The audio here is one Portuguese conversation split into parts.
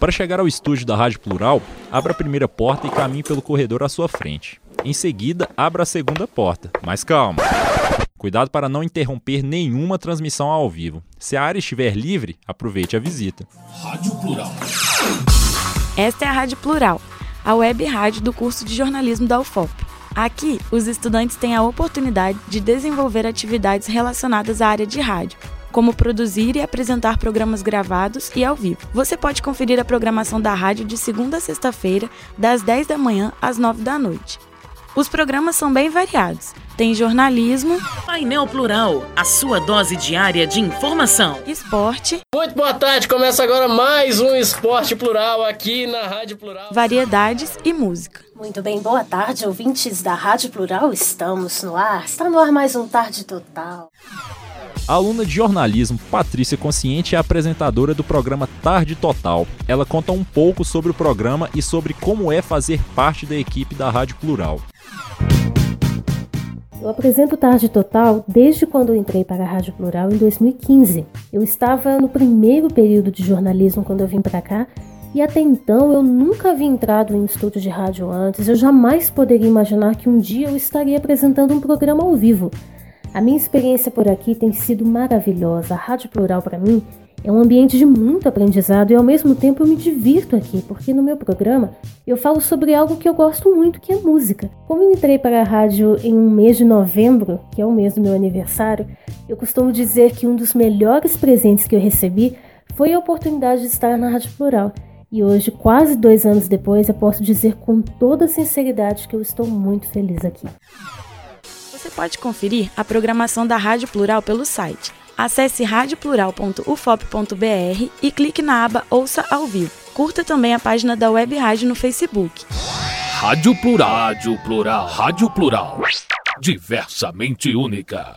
Para chegar ao estúdio da Rádio Plural, abra a primeira porta e caminhe pelo corredor à sua frente. Em seguida, abra a segunda porta. Mas calma! Cuidado para não interromper nenhuma transmissão ao vivo. Se a área estiver livre, aproveite a visita. Rádio Plural. Esta é a Rádio Plural, a web rádio do curso de jornalismo da UFOP. Aqui, os estudantes têm a oportunidade de desenvolver atividades relacionadas à área de rádio, como produzir e apresentar programas gravados e ao vivo. Você pode conferir a programação da rádio de segunda a sexta-feira, das 10 da manhã às 9 da noite. Os programas são bem variados. Tem jornalismo, Painel Plural, a sua dose diária de informação. esporte, Muito boa tarde, começa agora mais um Esporte Plural aqui na Rádio Plural. variedades e música. Muito bem, boa tarde, ouvintes da Rádio Plural. Estamos no ar. Está no ar mais um Tarde Total. Aluna de jornalismo Patrícia Consciente é apresentadora do programa Tarde Total. Ela conta um pouco sobre o programa e sobre como é fazer parte da equipe da Rádio Plural. Eu apresento Tarde Total desde quando entrei para a Rádio Plural em 2015. Eu estava no primeiro período de jornalismo quando eu vim para cá e até então eu nunca havia entrado em um estúdio de rádio antes. Eu jamais poderia imaginar que um dia eu estaria apresentando um programa ao vivo. A minha experiência por aqui tem sido maravilhosa. A Rádio Plural para mim é um ambiente de muito aprendizado e ao mesmo tempo eu me divirto aqui, porque no meu programa eu falo sobre algo que eu gosto muito, que é música. Como eu entrei para a rádio em um mês de novembro, que é o mês do meu aniversário, eu costumo dizer que um dos melhores presentes que eu recebi foi a oportunidade de estar na Rádio Plural. E hoje, quase dois anos depois, eu posso dizer com toda sinceridade que eu estou muito feliz aqui. Pode conferir a programação da Rádio Plural pelo site. Acesse radioplural.ufop.br e clique na aba Ouça ao vivo. Curta também a página da Web Rádio no Facebook. Rádio Plural. Rádio Plural. Rádio Plural. Diversamente única.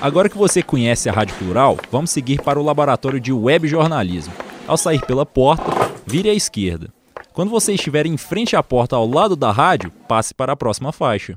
Agora que você conhece a Rádio Plural, vamos seguir para o laboratório de web jornalismo. Ao sair pela porta, vire à esquerda. Quando você estiver em frente à porta ao lado da rádio, passe para a próxima faixa.